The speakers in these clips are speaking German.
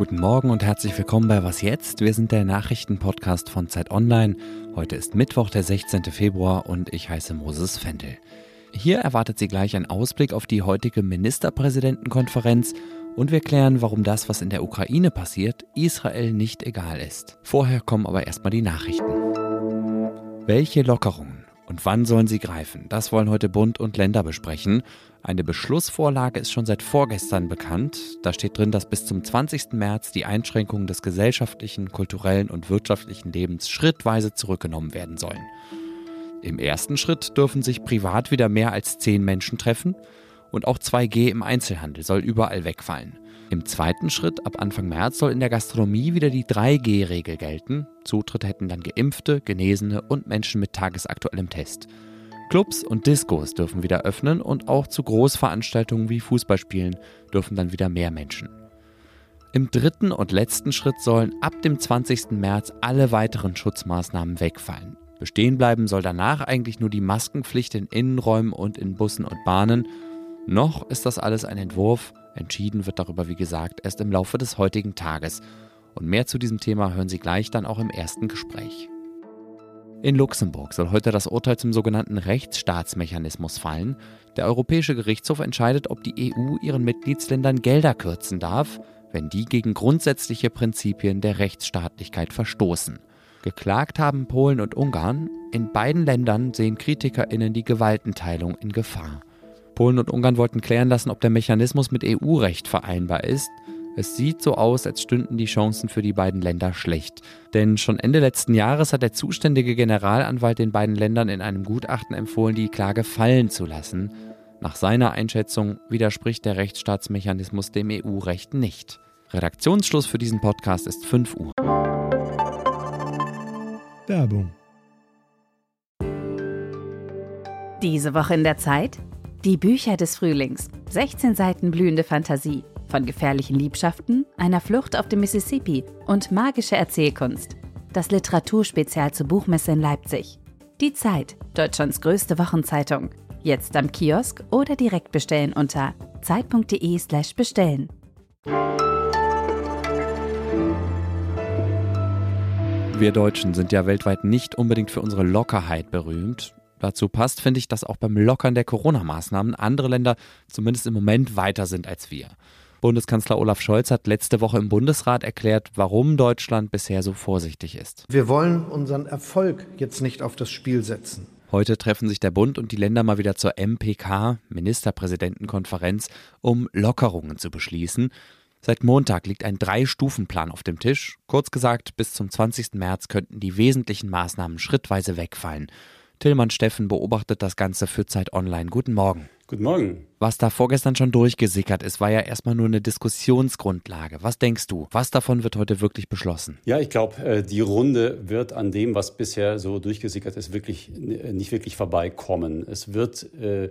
Guten Morgen und herzlich willkommen bei Was jetzt? Wir sind der Nachrichtenpodcast von Zeit Online. Heute ist Mittwoch, der 16. Februar und ich heiße Moses Fendel. Hier erwartet Sie gleich ein Ausblick auf die heutige Ministerpräsidentenkonferenz und wir klären, warum das, was in der Ukraine passiert, Israel nicht egal ist. Vorher kommen aber erstmal die Nachrichten. Welche Lockerungen und wann sollen sie greifen? Das wollen heute Bund und Länder besprechen. Eine Beschlussvorlage ist schon seit vorgestern bekannt. Da steht drin, dass bis zum 20. März die Einschränkungen des gesellschaftlichen, kulturellen und wirtschaftlichen Lebens schrittweise zurückgenommen werden sollen. Im ersten Schritt dürfen sich privat wieder mehr als zehn Menschen treffen und auch 2G im Einzelhandel soll überall wegfallen. Im zweiten Schritt, ab Anfang März, soll in der Gastronomie wieder die 3G-Regel gelten. Zutritt hätten dann Geimpfte, Genesene und Menschen mit tagesaktuellem Test. Clubs und Diskos dürfen wieder öffnen und auch zu Großveranstaltungen wie Fußballspielen dürfen dann wieder mehr Menschen. Im dritten und letzten Schritt sollen ab dem 20. März alle weiteren Schutzmaßnahmen wegfallen. Bestehen bleiben soll danach eigentlich nur die Maskenpflicht in Innenräumen und in Bussen und Bahnen. Noch ist das alles ein Entwurf, Entschieden wird darüber, wie gesagt, erst im Laufe des heutigen Tages. Und mehr zu diesem Thema hören Sie gleich dann auch im ersten Gespräch. In Luxemburg soll heute das Urteil zum sogenannten Rechtsstaatsmechanismus fallen. Der Europäische Gerichtshof entscheidet, ob die EU ihren Mitgliedsländern Gelder kürzen darf, wenn die gegen grundsätzliche Prinzipien der Rechtsstaatlichkeit verstoßen. Geklagt haben Polen und Ungarn. In beiden Ländern sehen Kritikerinnen die Gewaltenteilung in Gefahr. Polen und Ungarn wollten klären lassen, ob der Mechanismus mit EU-Recht vereinbar ist. Es sieht so aus, als stünden die Chancen für die beiden Länder schlecht. Denn schon Ende letzten Jahres hat der zuständige Generalanwalt den beiden Ländern in einem Gutachten empfohlen, die Klage fallen zu lassen. Nach seiner Einschätzung widerspricht der Rechtsstaatsmechanismus dem EU-Recht nicht. Redaktionsschluss für diesen Podcast ist 5 Uhr. Werbung. Diese Woche in der Zeit? Die Bücher des Frühlings. 16 Seiten blühende Fantasie. Von gefährlichen Liebschaften, einer Flucht auf dem Mississippi und magische Erzählkunst. Das Literaturspezial zur Buchmesse in Leipzig. Die Zeit, Deutschlands größte Wochenzeitung. Jetzt am Kiosk oder direkt bestellen unter zeit.de/slash bestellen. Wir Deutschen sind ja weltweit nicht unbedingt für unsere Lockerheit berühmt. Dazu passt, finde ich, dass auch beim Lockern der Corona-Maßnahmen andere Länder zumindest im Moment weiter sind als wir. Bundeskanzler Olaf Scholz hat letzte Woche im Bundesrat erklärt, warum Deutschland bisher so vorsichtig ist. Wir wollen unseren Erfolg jetzt nicht auf das Spiel setzen. Heute treffen sich der Bund und die Länder mal wieder zur MPK, Ministerpräsidentenkonferenz, um Lockerungen zu beschließen. Seit Montag liegt ein Drei-Stufen-Plan auf dem Tisch. Kurz gesagt, bis zum 20. März könnten die wesentlichen Maßnahmen schrittweise wegfallen. Tillmann Steffen beobachtet das Ganze für Zeit Online. Guten Morgen. Guten Morgen. Was da vorgestern schon durchgesickert ist, war ja erstmal nur eine Diskussionsgrundlage. Was denkst du? Was davon wird heute wirklich beschlossen? Ja, ich glaube, äh, die Runde wird an dem, was bisher so durchgesickert ist, wirklich nicht wirklich vorbeikommen. Es wird äh,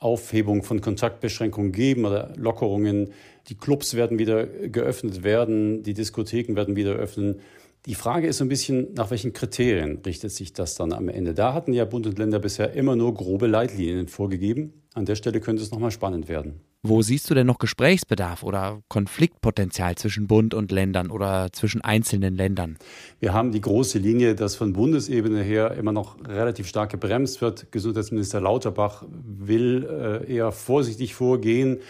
Aufhebung von Kontaktbeschränkungen geben oder Lockerungen. Die Clubs werden wieder geöffnet werden, die Diskotheken werden wieder öffnen. Die Frage ist so ein bisschen, nach welchen Kriterien richtet sich das dann am Ende? Da hatten ja Bund und Länder bisher immer nur grobe Leitlinien vorgegeben. An der Stelle könnte es nochmal spannend werden. Wo siehst du denn noch Gesprächsbedarf oder Konfliktpotenzial zwischen Bund und Ländern oder zwischen einzelnen Ländern? Wir haben die große Linie, dass von Bundesebene her immer noch relativ stark gebremst wird. Gesundheitsminister Lauterbach will äh, eher vorsichtig vorgehen.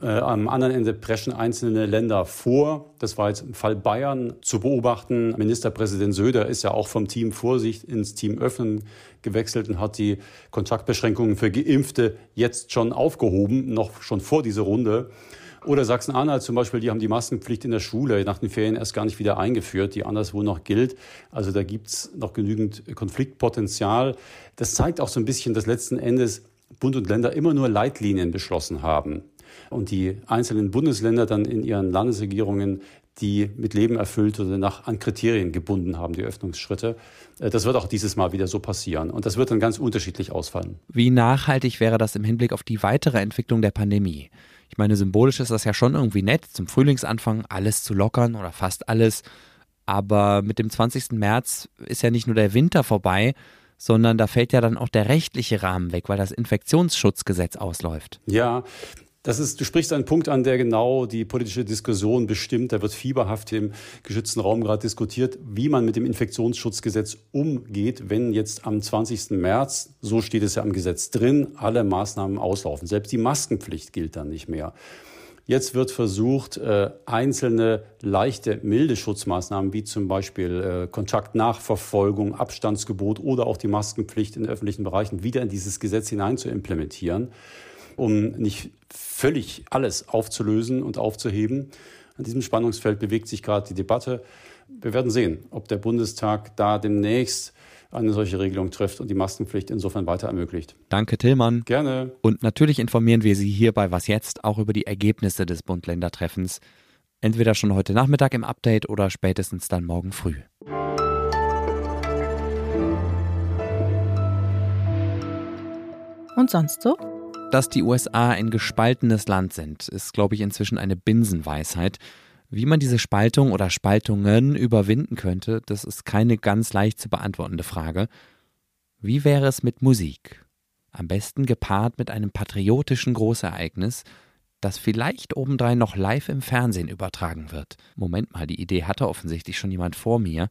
Äh, am anderen Ende preschen einzelne Länder vor. Das war jetzt im Fall Bayern zu beobachten. Ministerpräsident Söder ist ja auch vom Team Vorsicht ins Team Öffnen gewechselt und hat die Kontaktbeschränkungen für Geimpfte jetzt schon aufgehoben, noch schon vor dieser Runde. Oder Sachsen-Anhalt zum Beispiel, die haben die Maskenpflicht in der Schule nach den Ferien erst gar nicht wieder eingeführt, die anderswo noch gilt. Also da gibt's noch genügend Konfliktpotenzial. Das zeigt auch so ein bisschen, dass letzten Endes Bund und Länder immer nur Leitlinien beschlossen haben und die einzelnen Bundesländer dann in ihren Landesregierungen die mit Leben erfüllt oder nach an Kriterien gebunden haben, die Öffnungsschritte. Äh, das wird auch dieses Mal wieder so passieren. Und das wird dann ganz unterschiedlich ausfallen. Wie nachhaltig wäre das im Hinblick auf die weitere Entwicklung der Pandemie? Ich meine, symbolisch ist das ja schon irgendwie nett, zum Frühlingsanfang alles zu lockern oder fast alles. Aber mit dem 20. März ist ja nicht nur der Winter vorbei, sondern da fällt ja dann auch der rechtliche Rahmen weg, weil das Infektionsschutzgesetz ausläuft. Ja, Das ist, du sprichst einen Punkt an, der genau die politische Diskussion bestimmt. Da wird fieberhaft im geschützten Raum gerade diskutiert, wie man mit dem Infektionsschutzgesetz umgeht, wenn jetzt am 20. März, so steht es ja am Gesetz drin, alle Maßnahmen auslaufen. Selbst die Maskenpflicht gilt dann nicht mehr. Jetzt wird versucht, äh, einzelne leichte, milde Schutzmaßnahmen wie zum Beispiel äh, Kontaktnachverfolgung, Abstandsgebot oder auch die Maskenpflicht in öffentlichen Bereichen wieder in dieses Gesetz hinein zu implementieren um nicht völlig alles aufzulösen und aufzuheben. An diesem Spannungsfeld bewegt sich gerade die Debatte. Wir werden sehen, ob der Bundestag da demnächst eine solche Regelung trifft und die Maskenpflicht insofern weiter ermöglicht. Danke, Tillmann. Gerne. Und natürlich informieren wir Sie hier bei Was Jetzt auch über die Ergebnisse des Bund-Länder-Treffens. Entweder schon heute Nachmittag im Update oder spätestens dann morgen früh. Und sonst so? Dass die USA ein gespaltenes Land sind, ist, glaube ich, inzwischen eine Binsenweisheit. Wie man diese Spaltung oder Spaltungen überwinden könnte, das ist keine ganz leicht zu beantwortende Frage. Wie wäre es mit Musik? Am besten gepaart mit einem patriotischen Großereignis, das vielleicht obendrein noch live im Fernsehen übertragen wird. Moment mal, die Idee hatte offensichtlich schon jemand vor mir.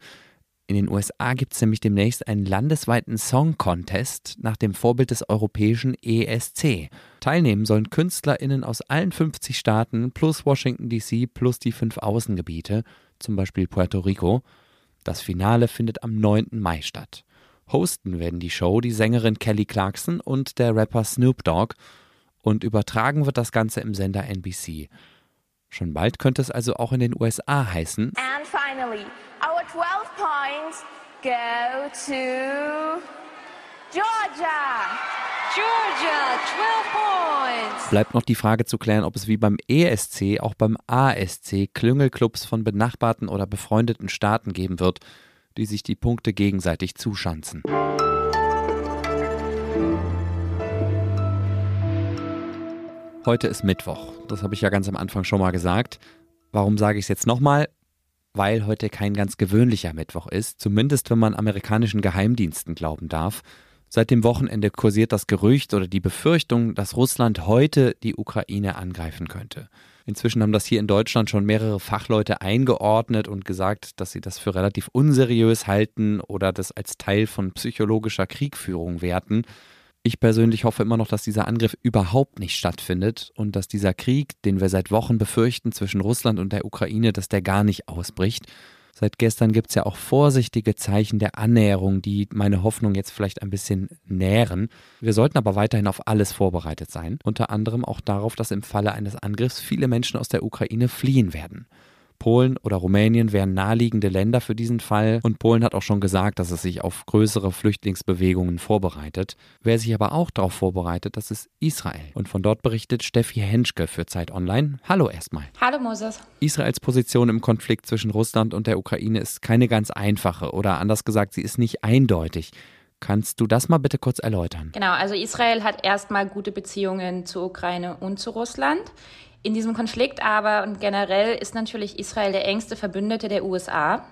In den USA gibt es nämlich demnächst einen landesweiten Song Contest nach dem Vorbild des europäischen ESC. Teilnehmen sollen KünstlerInnen aus allen 50 Staaten plus Washington DC plus die fünf Außengebiete, zum Beispiel Puerto Rico. Das Finale findet am 9. Mai statt. Hosten werden die Show die Sängerin Kelly Clarkson und der Rapper Snoop Dogg und übertragen wird das Ganze im Sender NBC. Schon bald könnte es also auch in den USA heißen. And finally, 12 points go to Georgia. Georgia, 12 points. Bleibt noch die Frage zu klären, ob es wie beim ESC auch beim ASC Klüngelclubs von benachbarten oder befreundeten Staaten geben wird, die sich die Punkte gegenseitig zuschanzen. Heute ist Mittwoch. Das habe ich ja ganz am Anfang schon mal gesagt. Warum sage ich es jetzt nochmal? Weil heute kein ganz gewöhnlicher Mittwoch ist, zumindest wenn man amerikanischen Geheimdiensten glauben darf. Seit dem Wochenende kursiert das Gerücht oder die Befürchtung, dass Russland heute die Ukraine angreifen könnte. Inzwischen haben das hier in Deutschland schon mehrere Fachleute eingeordnet und gesagt, dass sie das für relativ unseriös halten oder das als Teil von psychologischer Kriegführung werten. Ich persönlich hoffe immer noch, dass dieser Angriff überhaupt nicht stattfindet und dass dieser Krieg, den wir seit Wochen befürchten zwischen Russland und der Ukraine, dass der gar nicht ausbricht. Seit gestern gibt es ja auch vorsichtige Zeichen der Annäherung, die meine Hoffnung jetzt vielleicht ein bisschen nähren. Wir sollten aber weiterhin auf alles vorbereitet sein, unter anderem auch darauf, dass im Falle eines Angriffs viele Menschen aus der Ukraine fliehen werden. Polen oder Rumänien wären naheliegende Länder für diesen Fall und Polen hat auch schon gesagt, dass es sich auf größere Flüchtlingsbewegungen vorbereitet. Wer sich aber auch darauf vorbereitet, das ist Israel. Und von dort berichtet Steffi Henschke für Zeit Online. Hallo erstmal. Hallo Moses. Israels Position im Konflikt zwischen Russland und der Ukraine ist keine ganz einfache oder anders gesagt, sie ist nicht eindeutig. Kannst du das mal bitte kurz erläutern? Genau, also Israel hat erstmal gute Beziehungen zur Ukraine und zu Russland. In diesem Konflikt aber und generell ist natürlich Israel der engste Verbündete der USA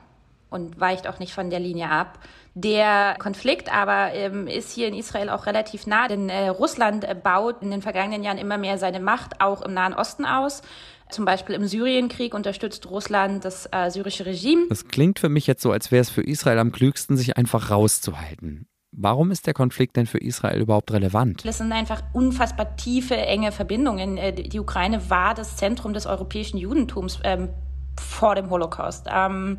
und weicht auch nicht von der Linie ab. Der Konflikt aber ähm, ist hier in Israel auch relativ nah, denn äh, Russland baut in den vergangenen Jahren immer mehr seine Macht auch im Nahen Osten aus. Zum Beispiel im Syrienkrieg unterstützt Russland das äh, syrische Regime. Das klingt für mich jetzt so, als wäre es für Israel am klügsten, sich einfach rauszuhalten. Warum ist der Konflikt denn für Israel überhaupt relevant? Das sind einfach unfassbar tiefe, enge Verbindungen. Äh, die Ukraine war das Zentrum des europäischen Judentums ähm, vor dem Holocaust. Ähm,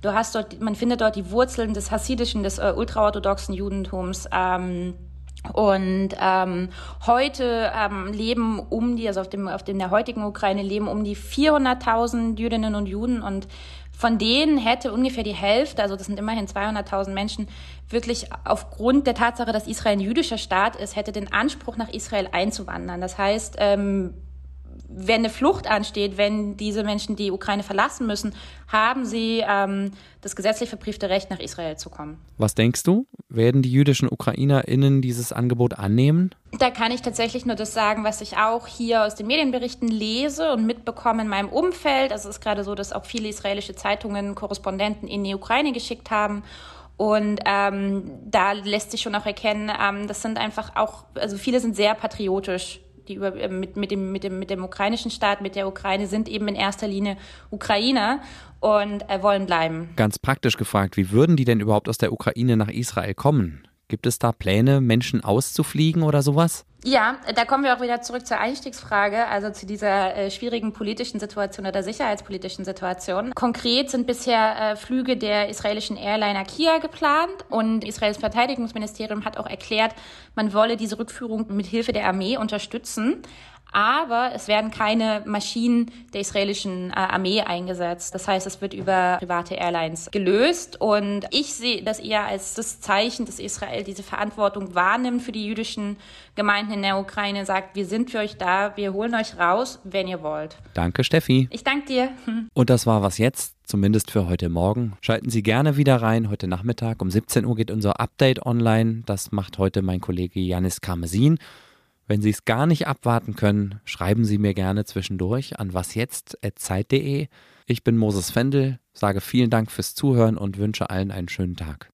du hast dort, man findet dort die Wurzeln des hasidischen, des äh, ultraorthodoxen Judentums. Ähm, und ähm, heute ähm, leben um die, also auf dem, auf dem der heutigen Ukraine leben um die 400.000 Jüdinnen und Juden und von denen hätte ungefähr die Hälfte, also das sind immerhin 200.000 Menschen, wirklich aufgrund der Tatsache, dass Israel ein jüdischer Staat ist, hätte den Anspruch, nach Israel einzuwandern. Das heißt, ähm, wenn eine Flucht ansteht, wenn diese Menschen die Ukraine verlassen müssen, haben sie ähm, das gesetzlich verbriefte Recht, nach Israel zu kommen. Was denkst du? Werden die jüdischen UkrainerInnen dieses Angebot annehmen? Da kann ich tatsächlich nur das sagen, was ich auch hier aus den Medienberichten lese und mitbekomme in meinem Umfeld. Also es ist gerade so, dass auch viele israelische Zeitungen Korrespondenten in die Ukraine geschickt haben. Und ähm, da lässt sich schon auch erkennen, ähm, das sind einfach auch, also viele sind sehr patriotisch die über, äh, mit, mit, dem, mit, dem, mit dem ukrainischen Staat, mit der Ukraine, sind eben in erster Linie Ukrainer und äh, wollen bleiben. Ganz praktisch gefragt, wie würden die denn überhaupt aus der Ukraine nach Israel kommen? Gibt es da Pläne, Menschen auszufliegen oder sowas? Ja, da kommen wir auch wieder zurück zur Einstiegsfrage, also zu dieser äh, schwierigen politischen Situation oder sicherheitspolitischen Situation. Konkret sind bisher äh, Flüge der israelischen Airliner Kia geplant und Israels Verteidigungsministerium hat auch erklärt, man wolle diese Rückführung mit Hilfe der Armee unterstützen aber es werden keine Maschinen der israelischen äh, Armee eingesetzt. Das heißt, es wird über private Airlines gelöst. Und ich sehe das eher als das Zeichen, dass Israel diese Verantwortung wahrnimmt für die jüdischen Gemeinden in der Ukraine, sagt, wir sind für euch da, wir holen euch raus, wenn ihr wollt. Danke, Steffi. Ich danke dir. Und das war was jetzt, zumindest für heute Morgen. Schalten Sie gerne wieder rein. Heute Nachmittag um 17 Uhr geht unser Update online. Das macht heute mein Kollege Janis Karmesin. Wenn Sie es gar nicht abwarten können, schreiben Sie mir gerne zwischendurch an wasjetzt.zeit.de. Ich bin Moses Fendel, sage vielen Dank fürs Zuhören und wünsche allen einen schönen Tag.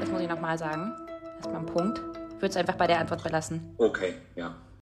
Das muss ich nochmal sagen. Erstmal ein Punkt. Ich würde es einfach bei der Antwort belassen. Okay, ja.